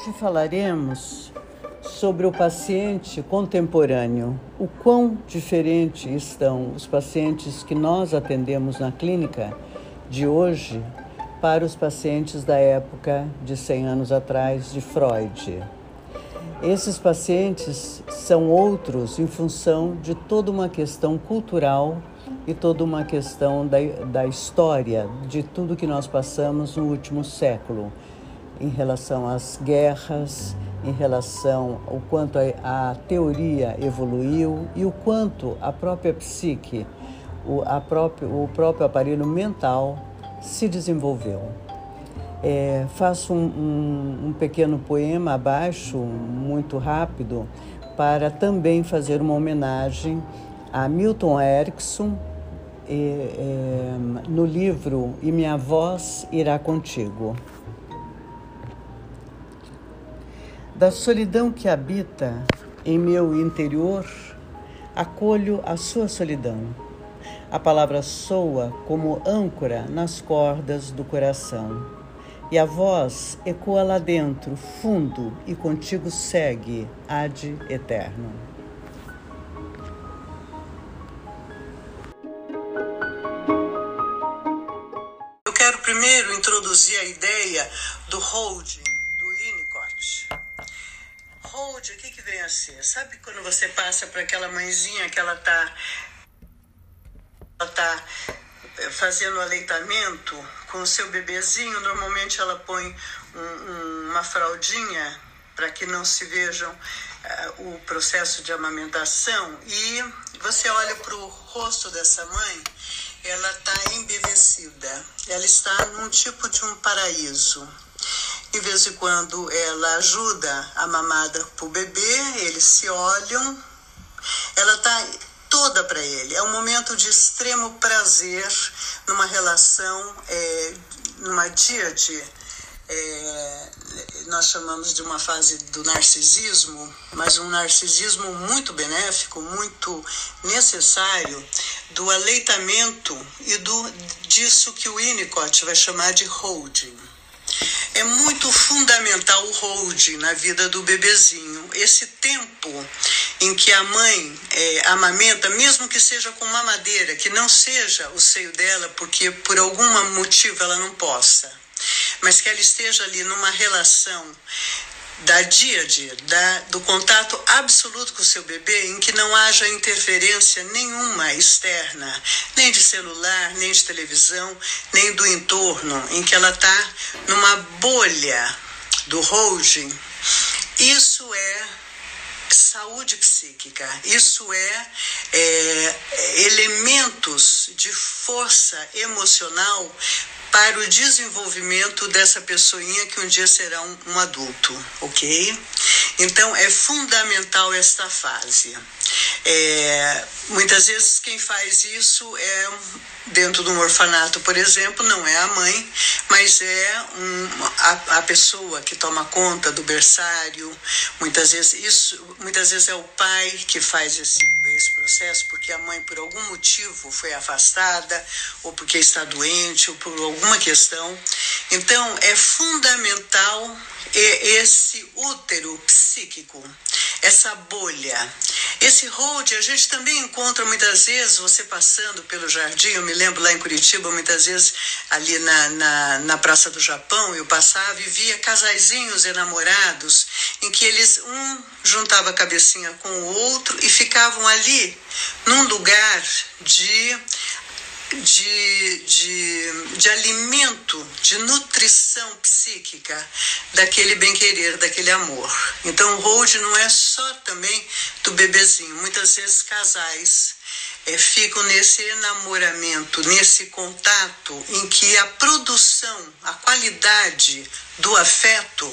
Hoje falaremos sobre o paciente contemporâneo. O quão diferente estão os pacientes que nós atendemos na clínica de hoje para os pacientes da época de 100 anos atrás de Freud. Esses pacientes são outros em função de toda uma questão cultural e toda uma questão da, da história de tudo que nós passamos no último século, em relação às guerras, em relação ao quanto a, a teoria evoluiu e o quanto a própria psique, o, a próprio, o próprio aparelho mental se desenvolveu. É, faço um, um, um pequeno poema abaixo, muito rápido, para também fazer uma homenagem a Milton Erickson é, no livro E Minha Voz Irá Contigo. Da solidão que habita em meu interior, acolho a sua solidão. A palavra soa como âncora nas cordas do coração e a voz ecoa lá dentro, fundo, e contigo segue, ad eterno. Eu quero primeiro introduzir a ideia do holding, do Winnicott. Sabe quando você passa para aquela mãezinha que ela está ela tá fazendo aleitamento com o seu bebezinho, normalmente ela põe um, um, uma fraldinha para que não se vejam uh, o processo de amamentação. E você olha para o rosto dessa mãe, ela está embevecida, ela está num tipo de um paraíso. De vez em quando ela ajuda a mamada para o bebê, eles se olham, ela está toda para ele. É um momento de extremo prazer numa relação, é, numa díade. É, nós chamamos de uma fase do narcisismo, mas um narcisismo muito benéfico, muito necessário, do aleitamento e do disso que o Winnicott vai chamar de holding. É muito fundamental o holding na vida do bebezinho. Esse tempo em que a mãe é, amamenta, mesmo que seja com mamadeira, que não seja o seio dela, porque por algum motivo ela não possa, mas que ela esteja ali numa relação da díade, da, do contato absoluto com o seu bebê, em que não haja interferência nenhuma externa, nem de celular, nem de televisão, nem do entorno, em que ela está numa bolha do holding. Isso é saúde psíquica. Isso é, é, elementos de força emocional para o desenvolvimento dessa pessoinha que um dia será um, um adulto, ok? Então é fundamental esta fase. É, muitas vezes quem faz isso é dentro de um orfanato, por exemplo, não é a mãe, mas é um, a, a pessoa que toma conta do berçário. Muitas vezes isso, muitas vezes é o pai que faz esse, esse processo, porque a mãe por algum motivo foi afastada, ou porque está doente, ou por alguma questão. Então é fundamental esse útero psíquico, essa bolha. Esse hold a gente também encontra muitas vezes, você passando pelo jardim, eu me lembro lá em Curitiba, muitas vezes ali na, na, na Praça do Japão, eu passava e via casaizinhos enamorados, em que eles, um juntava a cabecinha com o outro e ficavam ali, num lugar de de, de, de alimento, de nutrição psíquica daquele bem-querer, daquele amor. Então, o hold não é só também do bebezinho. Muitas vezes, casais é, ficam nesse enamoramento, nesse contato em que a produção, a qualidade do afeto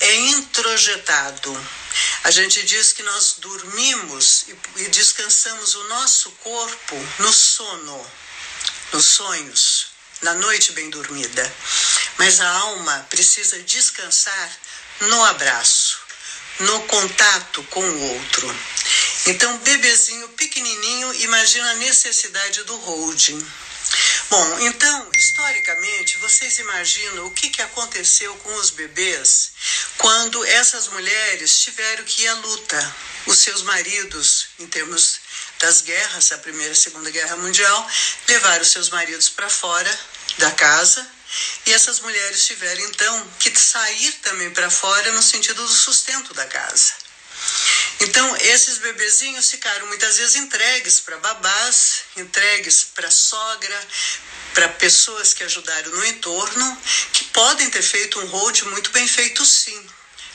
é introjetado. A gente diz que nós dormimos e descansamos o nosso corpo no sono nos sonhos, na noite bem dormida. Mas a alma precisa descansar no abraço, no contato com o outro. Então, bebezinho pequenininho, imagina a necessidade do holding. Bom, então, historicamente, vocês imaginam o que, que aconteceu com os bebês quando essas mulheres tiveram que ir à luta? Os seus maridos, em termos das guerras, a Primeira e a Segunda Guerra Mundial, levaram seus maridos para fora da casa e essas mulheres tiveram então que sair também para fora no sentido do sustento da casa. Então, esses bebezinhos ficaram muitas vezes entregues para babás, entregues para sogra, para pessoas que ajudaram no entorno, que podem ter feito um hold muito bem feito sim.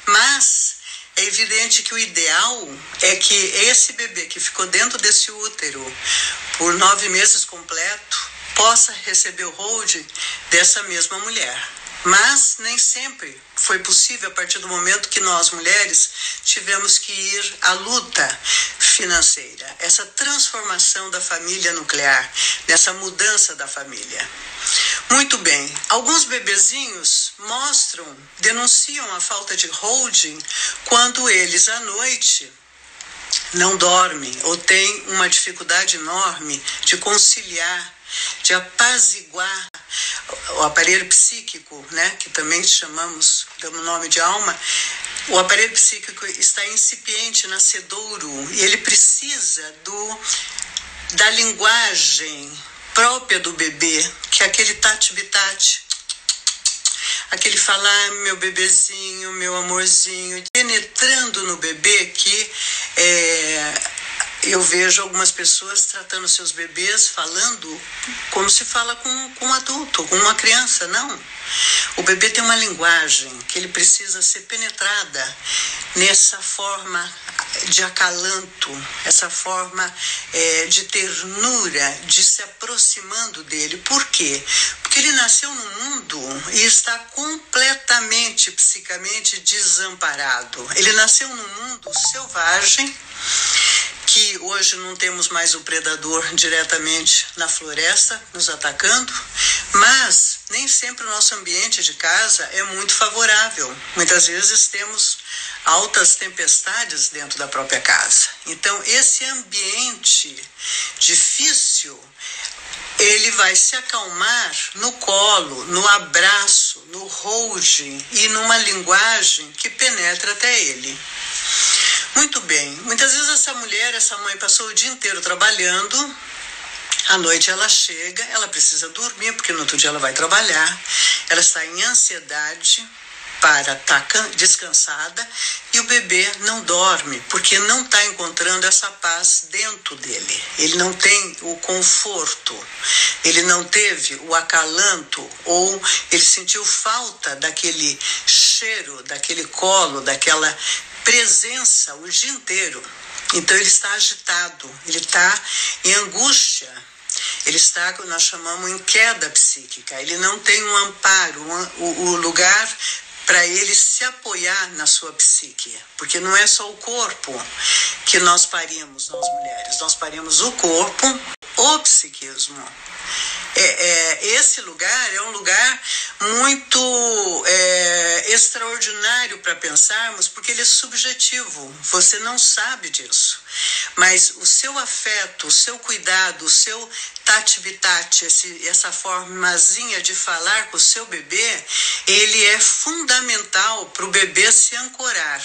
Mas é evidente que o ideal é que esse bebê que ficou dentro desse útero por nove meses completo possa receber o hold dessa mesma mulher. Mas nem sempre foi possível a partir do momento que nós, mulheres, tivemos que ir à luta financeira, essa transformação da família nuclear, nessa mudança da família. Muito bem, alguns bebezinhos mostram, denunciam a falta de holding quando eles à noite não dormem ou têm uma dificuldade enorme de conciliar de apaziguar o aparelho psíquico, né, que também chamamos, damos nome de alma, o aparelho psíquico está incipiente, nascedouro, e ele precisa do da linguagem própria do bebê, que é aquele tati-bitate, aquele falar meu bebezinho, meu amorzinho, penetrando no bebê que é, eu vejo algumas pessoas tratando seus bebês falando como se fala com, com um adulto, com uma criança. Não. Bebê tem uma linguagem que ele precisa ser penetrada nessa forma de acalanto, essa forma é, de ternura, de se aproximando dele. Por quê? Porque ele nasceu no mundo e está completamente psicamente desamparado. Ele nasceu num mundo selvagem que hoje não temos mais o predador diretamente na floresta nos atacando, mas nem sempre o nosso ambiente de casa é muito favorável. Muitas vezes temos altas tempestades dentro da própria casa. Então, esse ambiente difícil ele vai se acalmar no colo, no abraço, no holding e numa linguagem que penetra até ele. Muito bem. Muitas vezes essa mulher, essa mãe passou o dia inteiro trabalhando. À noite ela chega, ela precisa dormir, porque no outro dia ela vai trabalhar. Ela está em ansiedade para estar tá descansada e o bebê não dorme porque não está encontrando essa paz dentro dele. Ele não tem o conforto, ele não teve o acalanto ou ele sentiu falta daquele cheiro, daquele colo, daquela presença o dia inteiro. Então ele está agitado, ele está em angústia, ele está, nós chamamos, em queda psíquica. Ele não tem um amparo, um, o, o lugar para ele se apoiar na sua psique, porque não é só o corpo que nós parimos, nós mulheres, nós parimos o corpo, o psiquismo é, é, esse lugar é um lugar muito é, extraordinário para pensarmos, porque ele é subjetivo. Você não sabe disso. Mas o seu afeto, o seu cuidado, o seu tati-bitate, essa formazinha de falar com o seu bebê, ele é fundamental para o bebê se ancorar.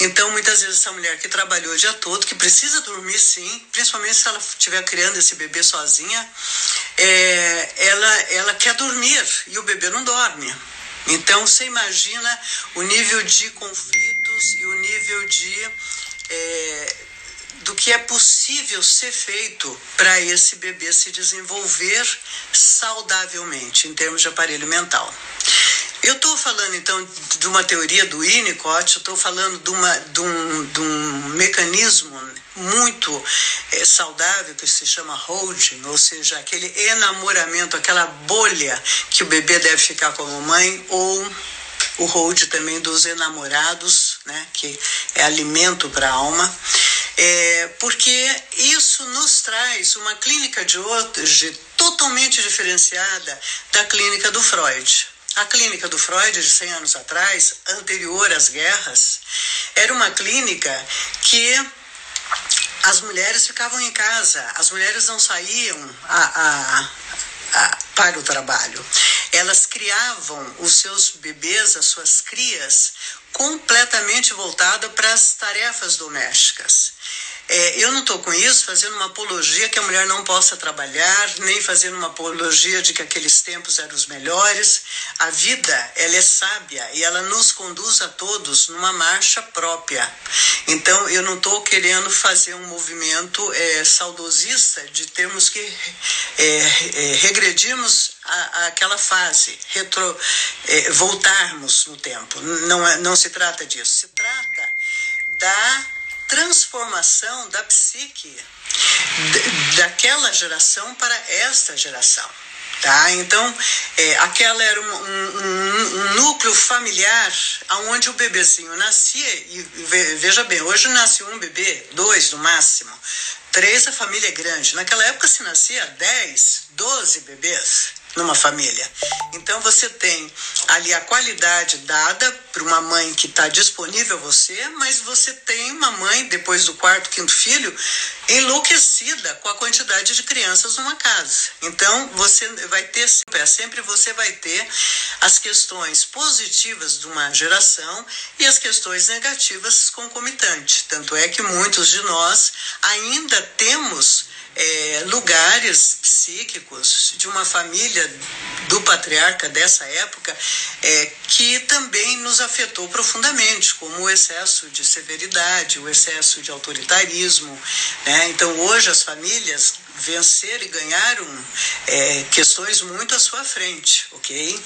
Então, muitas vezes, essa mulher que trabalhou o dia todo, que precisa dormir sim, principalmente se ela estiver criando esse bebê sozinha, é, ela, ela quer dormir e o bebê não dorme. Então, você imagina o nível de conflitos e o nível de. É, do que é possível ser feito para esse bebê se desenvolver saudavelmente em termos de aparelho mental. Eu estou falando então de uma teoria do Winnicott, estou falando de, uma, de, um, de um mecanismo muito é, saudável que se chama holding, ou seja, aquele enamoramento, aquela bolha que o bebê deve ficar com a mamãe, ou o hold também dos enamorados, né, que é alimento para a alma. É, porque isso nos traz uma clínica de hoje totalmente diferenciada da clínica do Freud. A clínica do Freud, de 100 anos atrás, anterior às guerras, era uma clínica que as mulheres ficavam em casa, as mulheres não saíam a, a para o trabalho. Elas criavam os seus bebês, as suas crias, completamente voltada para as tarefas domésticas. É, eu não estou com isso fazendo uma apologia que a mulher não possa trabalhar, nem fazendo uma apologia de que aqueles tempos eram os melhores. A vida, ela é sábia e ela nos conduz a todos numa marcha própria. Então, eu não estou querendo fazer um movimento é, saudosista de termos que é, é, regredirmos aquela fase, retro, é, voltarmos no tempo. Não, é, não se trata disso. Se trata da transformação da psique daquela geração para esta geração. Tá? Então, é, aquela era um, um, um, núcleo familiar onde o bebezinho nascia, e veja bem, hoje nasce um bebê, dois no máximo, três a família é grande. Naquela época se nascia 10, 12 bebês numa família. Então você tem ali a qualidade dada para uma mãe que está disponível a você, mas você tem uma mãe, depois do quarto, quinto filho, enlouquecida com a quantidade de crianças numa casa. Então você vai ter sempre você vai ter as questões positivas de uma geração e as questões negativas concomitantes. Tanto é que muitos de nós ainda temos é, lugares psíquicos de uma família do patriarca dessa época é, que também nos afetou profundamente, como o excesso de severidade, o excesso de autoritarismo. Né? Então, hoje, as famílias venceram e ganharam é, questões muito à sua frente, ok?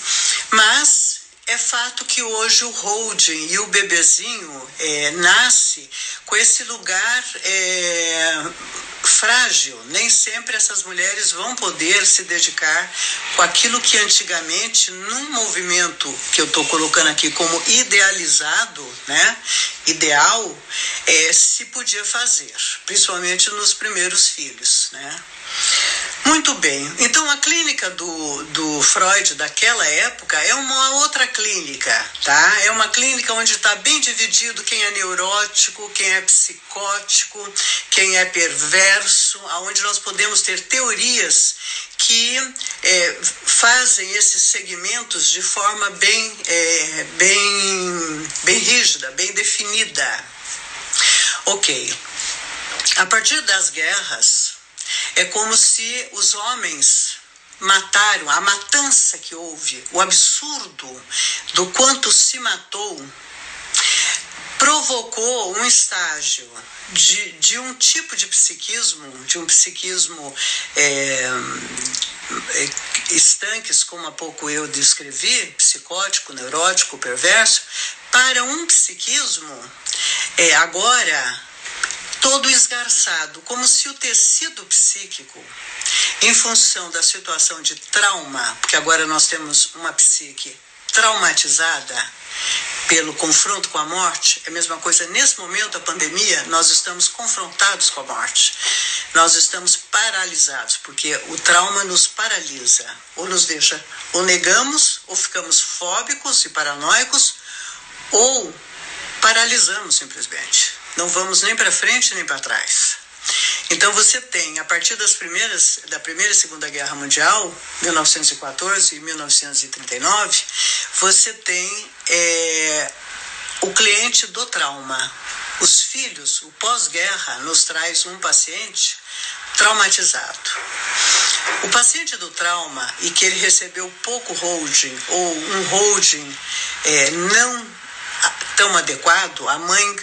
Mas é fato que hoje o holding e o bebezinho é, nasce com esse lugar é, frágil. Nem sempre essas mulheres vão poder se dedicar com aquilo que antigamente, num movimento que eu estou colocando aqui como idealizado, né, ideal, é, se podia fazer, principalmente nos primeiros filhos, né. Muito bem. Então a clínica do, do Freud daquela época é uma outra clínica, tá? É uma clínica onde está bem dividido quem é neurótico, quem é psicótico, quem é perverso, aonde nós podemos ter teorias que é, fazem esses segmentos de forma bem, é, bem, bem rígida, bem definida. Ok. A partir das guerras, é como se os homens mataram, a matança que houve, o absurdo do quanto se matou, provocou um estágio de, de um tipo de psiquismo, de um psiquismo é, é, estanques, como há pouco eu descrevi, psicótico, neurótico, perverso, para um psiquismo é, agora todo esgarçado, como se o tecido psíquico, em função da situação de trauma, porque agora nós temos uma psique traumatizada pelo confronto com a morte, é a mesma coisa nesse momento da pandemia, nós estamos confrontados com a morte. Nós estamos paralisados, porque o trauma nos paralisa, ou nos deixa, ou negamos, ou ficamos fóbicos e paranoicos, ou paralisamos simplesmente. Não vamos nem para frente nem para trás. Então você tem, a partir das primeiras, da Primeira e Segunda Guerra Mundial, 1914 e 1939, você tem é, o cliente do trauma. Os filhos, o pós-guerra, nos traz um paciente traumatizado. O paciente do trauma e que ele recebeu pouco holding ou um holding é, não tão adequado, a mãe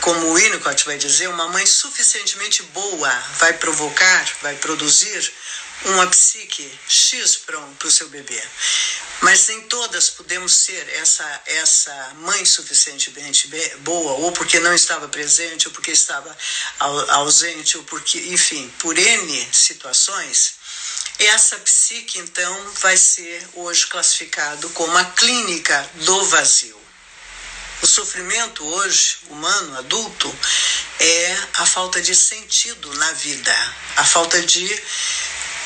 como o Winnicott vai dizer, uma mãe suficientemente boa vai provocar, vai produzir uma psique X para o seu bebê. Mas nem todas podemos ser essa, essa mãe suficientemente boa, ou porque não estava presente, ou porque estava ausente, ou porque, enfim, por N situações. Essa psique, então, vai ser hoje classificado como a clínica do vazio. O sofrimento hoje, humano, adulto, é a falta de sentido na vida, a falta de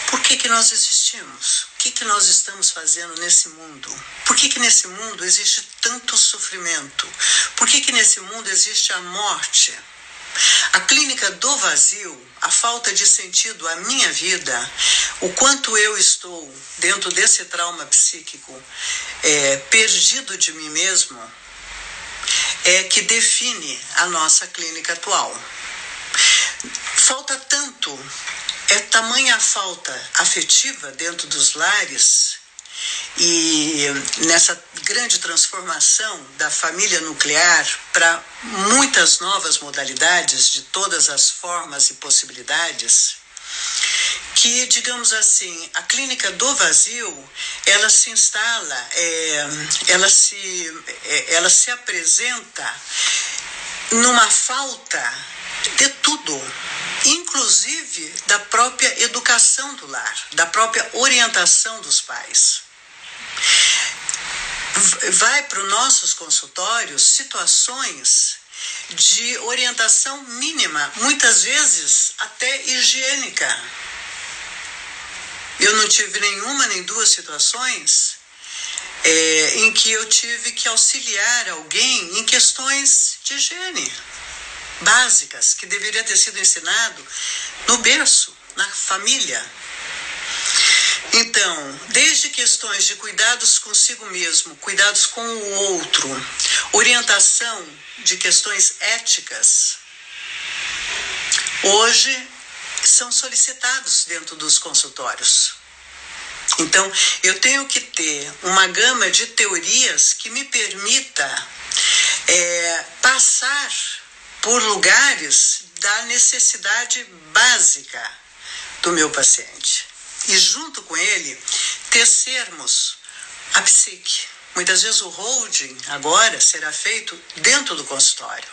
por que, que nós existimos? O que, que nós estamos fazendo nesse mundo? Por que, que nesse mundo existe tanto sofrimento? Por que, que nesse mundo existe a morte? A clínica do vazio, a falta de sentido à minha vida, o quanto eu estou dentro desse trauma psíquico é, perdido de mim mesmo, é que define a nossa clínica atual. Falta tanto, é tamanha a falta afetiva dentro dos lares e nessa grande transformação da família nuclear para muitas novas modalidades de todas as formas e possibilidades, que, digamos assim, a clínica do vazio, ela se instala, é, ela, se, é, ela se apresenta numa falta de tudo, inclusive da própria educação do lar, da própria orientação dos pais. Vai para os nossos consultórios situações de orientação mínima, muitas vezes até higiênica. Eu não tive nenhuma nem duas situações é, em que eu tive que auxiliar alguém em questões de higiene básicas que deveria ter sido ensinado no berço, na família. Então, desde questões de cuidados consigo mesmo, cuidados com o outro, orientação de questões éticas, hoje são solicitados dentro dos consultórios. Então, eu tenho que ter uma gama de teorias que me permita é, passar por lugares da necessidade básica do meu paciente e, junto com ele, tecermos a psique. Muitas vezes o holding agora será feito dentro do consultório.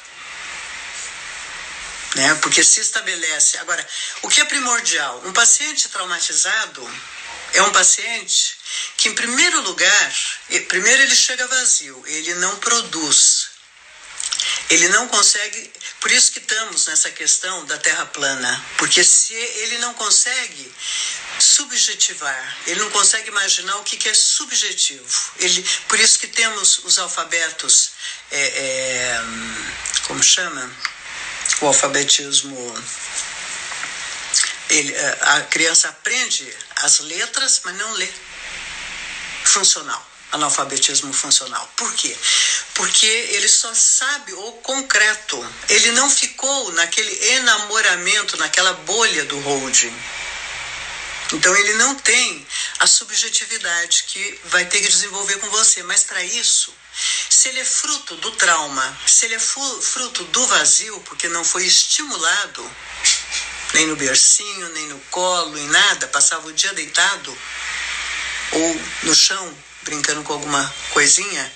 Né? Porque se estabelece. Agora, o que é primordial? Um paciente traumatizado é um paciente que, em primeiro lugar, primeiro ele chega vazio, ele não produz. Ele não consegue, por isso que estamos nessa questão da terra plana, porque se ele não consegue subjetivar, ele não consegue imaginar o que, que é subjetivo. Ele, por isso que temos os alfabetos, é, é, como chama? O alfabetismo. Ele, é, a criança aprende as letras, mas não lê. Funcional analfabetismo funcional. Por quê? Porque ele só sabe o concreto. Ele não ficou naquele enamoramento, naquela bolha do holding. Então ele não tem a subjetividade que vai ter que desenvolver com você. Mas para isso, se ele é fruto do trauma, se ele é fruto do vazio, porque não foi estimulado, nem no bercinho, nem no colo, em nada, passava o dia deitado ou no chão, brincando com alguma coisinha,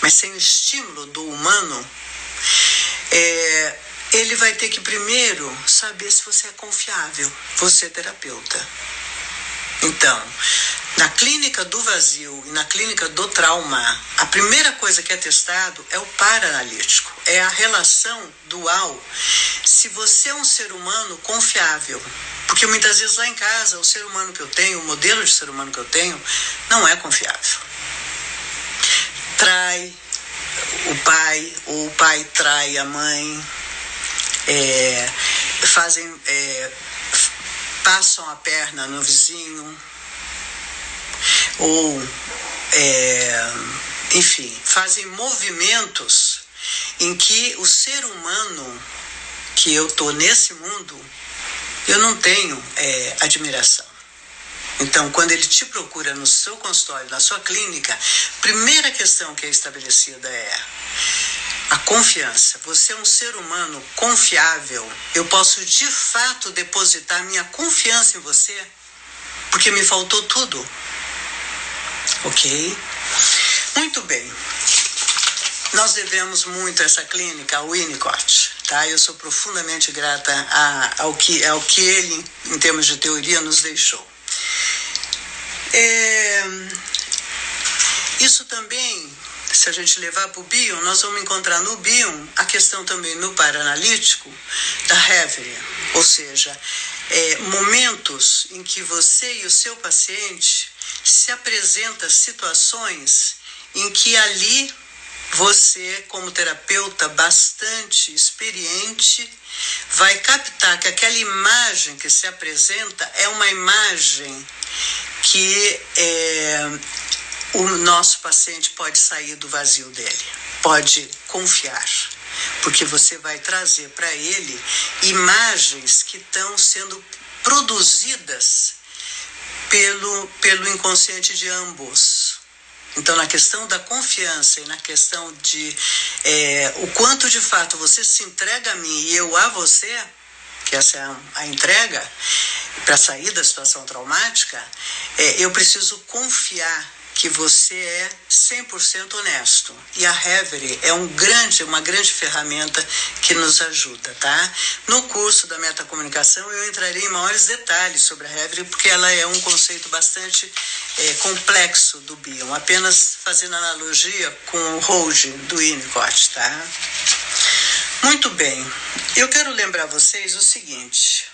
mas sem o estímulo do humano, é, ele vai ter que primeiro saber se você é confiável, você é terapeuta. Então, na clínica do vazio e na clínica do trauma, a primeira coisa que é testado é o paranalítico, é a relação dual. Se você é um ser humano confiável, porque muitas vezes lá em casa o ser humano que eu tenho, o modelo de ser humano que eu tenho, não é confiável. Trai o pai, ou o pai trai a mãe, é, fazem, é, passam a perna no vizinho, ou, é, enfim, fazem movimentos em que o ser humano que eu tô nesse mundo, eu não tenho é, admiração. Então, quando ele te procura no seu consultório, na sua clínica, primeira questão que é estabelecida é a confiança. Você é um ser humano confiável. Eu posso de fato depositar minha confiança em você, porque me faltou tudo. Ok? Muito bem. Nós devemos muito a essa clínica, ao Winnicott. Tá? Eu sou profundamente grata a, ao, que, ao que ele, em termos de teoria, nos deixou. É, isso também se a gente levar para o Bion, nós vamos encontrar no Bion a questão também no paranalítico da Reverie, ou seja, é, momentos em que você e o seu paciente se apresenta situações em que ali você, como terapeuta bastante experiente, vai captar que aquela imagem que se apresenta é uma imagem que é, o nosso paciente pode sair do vazio dele, pode confiar, porque você vai trazer para ele imagens que estão sendo produzidas pelo, pelo inconsciente de ambos. Então, na questão da confiança e na questão de é, o quanto de fato você se entrega a mim e eu a você, que essa é a, a entrega, para sair da situação traumática, é, eu preciso confiar que você é 100% honesto. E a Reverie é um grande, uma grande ferramenta que nos ajuda, tá? No curso da metacomunicação eu entrarei em maiores detalhes sobre a Reverie, porque ela é um conceito bastante é, complexo do Bion, apenas fazendo analogia com o Hold do Winnicott, tá? Muito bem, eu quero lembrar vocês o seguinte.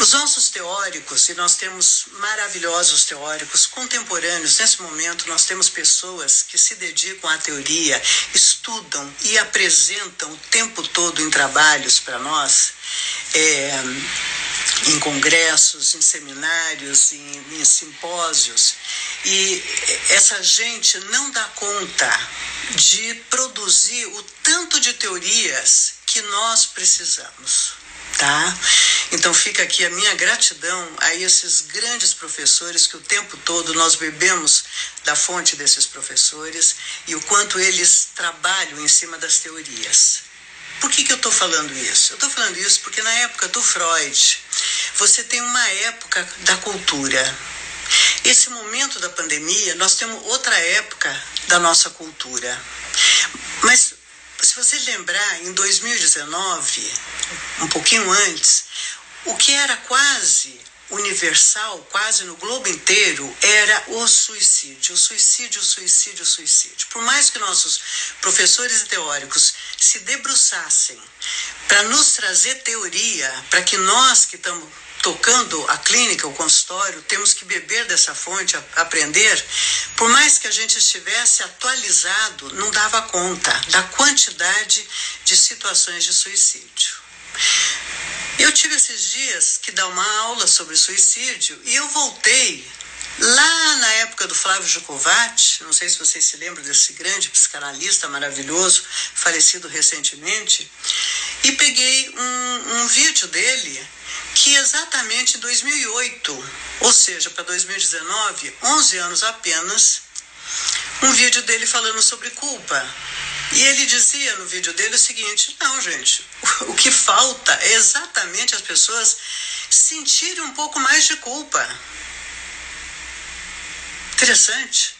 Os nossos teóricos, e nós temos maravilhosos teóricos contemporâneos, nesse momento nós temos pessoas que se dedicam à teoria, estudam e apresentam o tempo todo em trabalhos para nós, é, em congressos, em seminários, em, em simpósios. E essa gente não dá conta de produzir o tanto de teorias que nós precisamos tá? Então fica aqui a minha gratidão a esses grandes professores que o tempo todo nós bebemos da fonte desses professores e o quanto eles trabalham em cima das teorias. Por que, que eu estou falando isso? Eu estou falando isso porque na época do Freud, você tem uma época da cultura. Esse momento da pandemia, nós temos outra época da nossa cultura. Mas se você lembrar, em 2019, um pouquinho antes, o que era quase universal, quase no globo inteiro, era o suicídio. O suicídio, o suicídio, o suicídio. Por mais que nossos professores e teóricos se debruçassem para nos trazer teoria, para que nós que estamos tocando a clínica, o consultório, temos que beber dessa fonte, aprender. Por mais que a gente estivesse atualizado, não dava conta da quantidade de situações de suicídio. Eu tive esses dias que dar uma aula sobre suicídio e eu voltei lá na época do Flávio Jacovati, não sei se vocês se lembram desse grande psicanalista maravilhoso, falecido recentemente, e peguei um, um vídeo dele que exatamente em 2008, ou seja, para 2019, 11 anos apenas, um vídeo dele falando sobre culpa. E ele dizia no vídeo dele o seguinte: não, gente, o que falta é exatamente as pessoas sentirem um pouco mais de culpa. Interessante.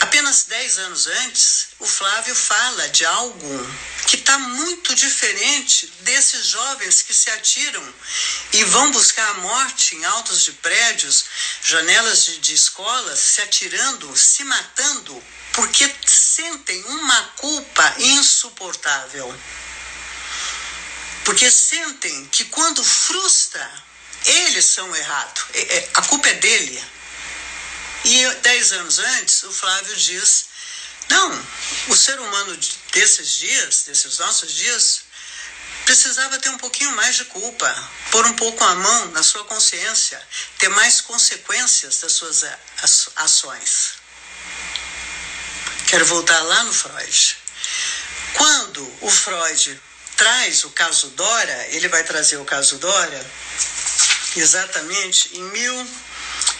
Apenas 10 anos antes, o Flávio fala de algo que está muito diferente desses jovens que se atiram e vão buscar a morte em altos de prédios, janelas de, de escolas, se atirando, se matando, porque sentem uma culpa insuportável. Porque sentem que quando frustra, eles são errados, é, é, a culpa é dele. E dez anos antes, o Flávio diz: não, o ser humano desses dias, desses nossos dias, precisava ter um pouquinho mais de culpa, pôr um pouco a mão na sua consciência, ter mais consequências das suas ações. Quero voltar lá no Freud. Quando o Freud traz o caso Dora, ele vai trazer o caso Dora exatamente em mil,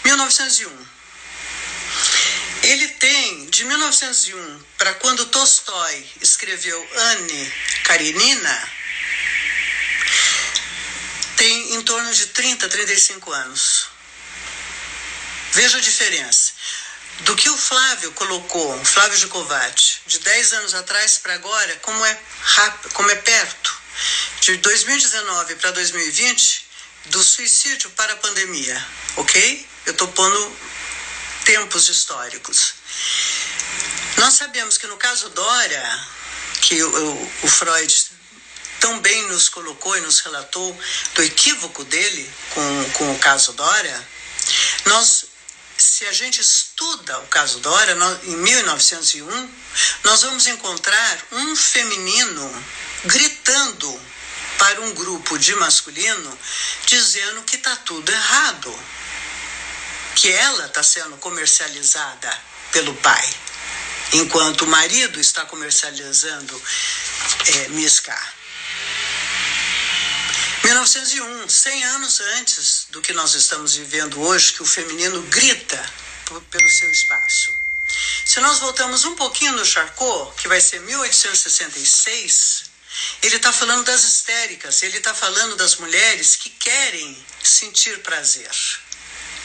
1901. Ele tem, de 1901 para quando Tolstói escreveu Anne Karenina, tem em torno de 30, 35 anos. Veja a diferença. Do que o Flávio colocou, Flávio Gicovati, de 10 anos atrás para agora, como é rápido, como é perto. De 2019 para 2020, do suicídio para a pandemia, ok? Eu estou pondo tempos históricos. Nós sabemos que no caso Dora, que o, o Freud tão bem nos colocou e nos relatou do equívoco dele com, com o caso Dora, nós se a gente estuda o caso Dora, em 1901, nós vamos encontrar um feminino gritando para um grupo de masculino dizendo que está tudo errado, que ela está sendo comercializada pelo pai, enquanto o marido está comercializando é, Miska. 1901, 100 anos antes do que nós estamos vivendo hoje, que o feminino grita pelo seu espaço. Se nós voltamos um pouquinho no Charcot, que vai ser 1866, ele está falando das histéricas, ele está falando das mulheres que querem sentir prazer.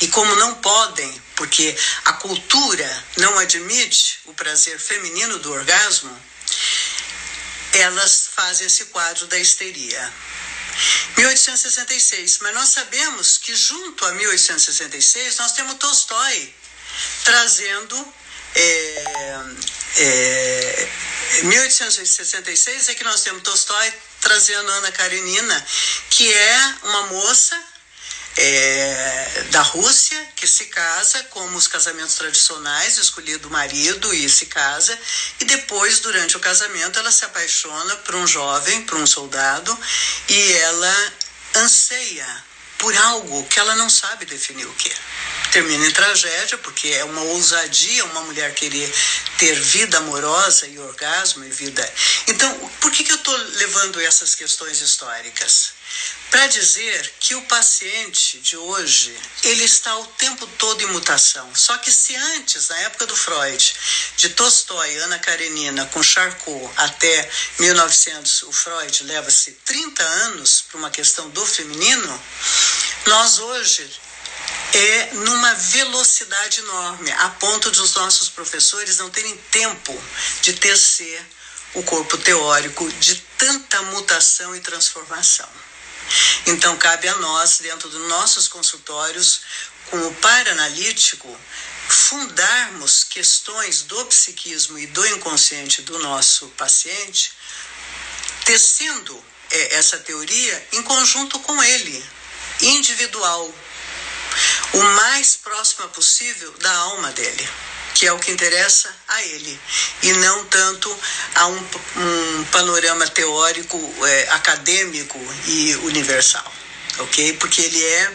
E como não podem, porque a cultura não admite o prazer feminino do orgasmo, elas fazem esse quadro da histeria. 1866. Mas nós sabemos que junto a 1866 nós temos Tolstói trazendo. É, é, 1866 é que nós temos Tolstói trazendo Ana Karenina, que é uma moça é, da Rússia que se casa como os casamentos tradicionais, escolhido o marido e se casa, e depois, durante o casamento, ela se apaixona por um jovem, por um soldado, e ela anseia por algo que ela não sabe definir o que. Termina em tragédia, porque é uma ousadia uma mulher querer ter vida amorosa e orgasmo e vida. Então, por que, que eu estou levando essas questões históricas? para dizer que o paciente de hoje ele está o tempo todo em mutação. Só que se antes, na época do Freud, de Tolstói, Ana Karenina, com Charcot até 1900, o Freud leva-se 30 anos para uma questão do feminino, nós hoje é numa velocidade enorme, a ponto de os nossos professores não terem tempo de tecer o corpo teórico de tanta mutação e transformação. Então, cabe a nós, dentro dos nossos consultórios, com o par analítico, fundarmos questões do psiquismo e do inconsciente do nosso paciente, tecendo é, essa teoria em conjunto com ele, individual, o mais próxima possível da alma dele que é o que interessa a ele, e não tanto a um, um panorama teórico, é, acadêmico e universal, ok? Porque ele é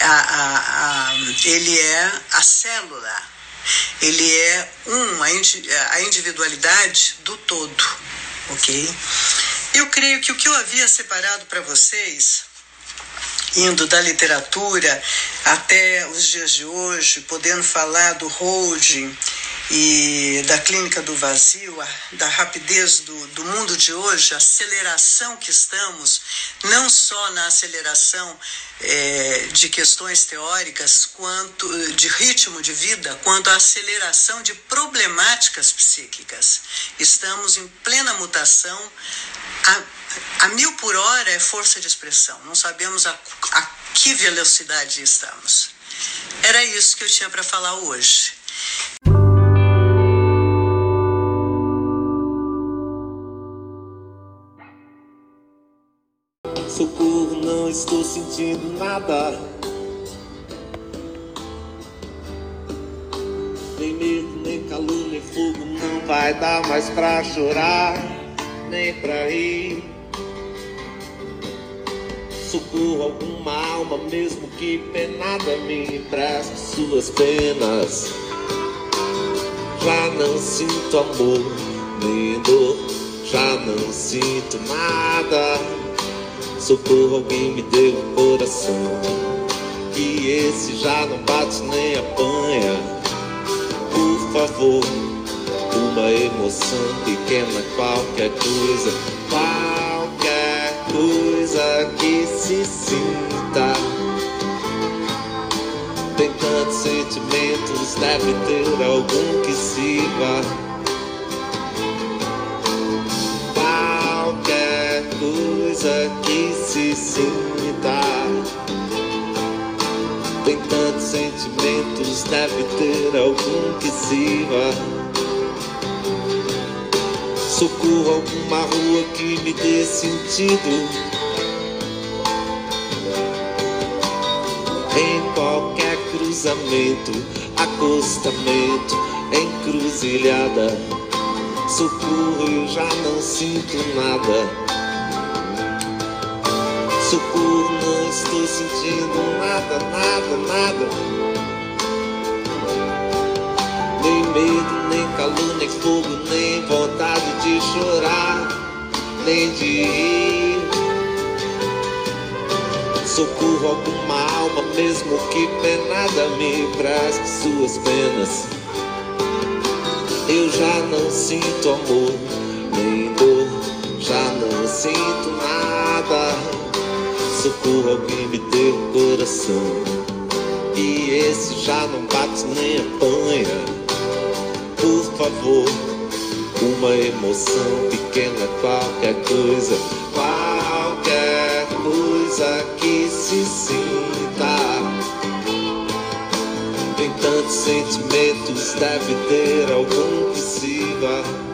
a, a, a, ele é a célula, ele é um, a individualidade do todo, ok? Eu creio que o que eu havia separado para vocês indo da literatura até os dias de hoje, podendo falar do holding e da clínica do vazio, da rapidez do, do mundo de hoje, a aceleração que estamos, não só na aceleração é, de questões teóricas, quanto de ritmo de vida, quanto a aceleração de problemáticas psíquicas. Estamos em plena mutação. A, a mil por hora é força de expressão, não sabemos a, a que velocidade estamos. Era isso que eu tinha para falar hoje. Socorro, não estou sentindo nada. Nem medo, nem calor, nem fogo, não vai dar mais pra chorar, nem pra rir socorro alguma alma, mesmo que penada, me empreste suas penas. Já não sinto amor, nem dor, já não sinto nada. Socorro, alguém me deu um coração, que esse já não bate nem apanha. Por favor, uma emoção pequena, qualquer coisa, qualquer coisa que se sinta. Tem tantos sentimentos, deve ter algum que sirva. Qualquer coisa que se sinta. Tem tantos sentimentos, deve ter algum que sirva. Socorro alguma rua que me dê sentido. em qualquer cruzamento, acostamento, encruzilhada. Socorro, eu já não sinto nada. Socorro, não estou sentindo nada, nada, nada. Nem medo, nem calor, nem fogo, Socorro alguma alma, mesmo que penada me preste suas penas. Eu já não sinto amor, nem dor, já não sinto nada. Socorro, alguém me dê o coração. E esse já não bate nem apanha. Por favor, uma emoção pequena, qualquer coisa, qualquer coisa que se sinta. Tem tantos sentimentos, deve ter algum que sirva.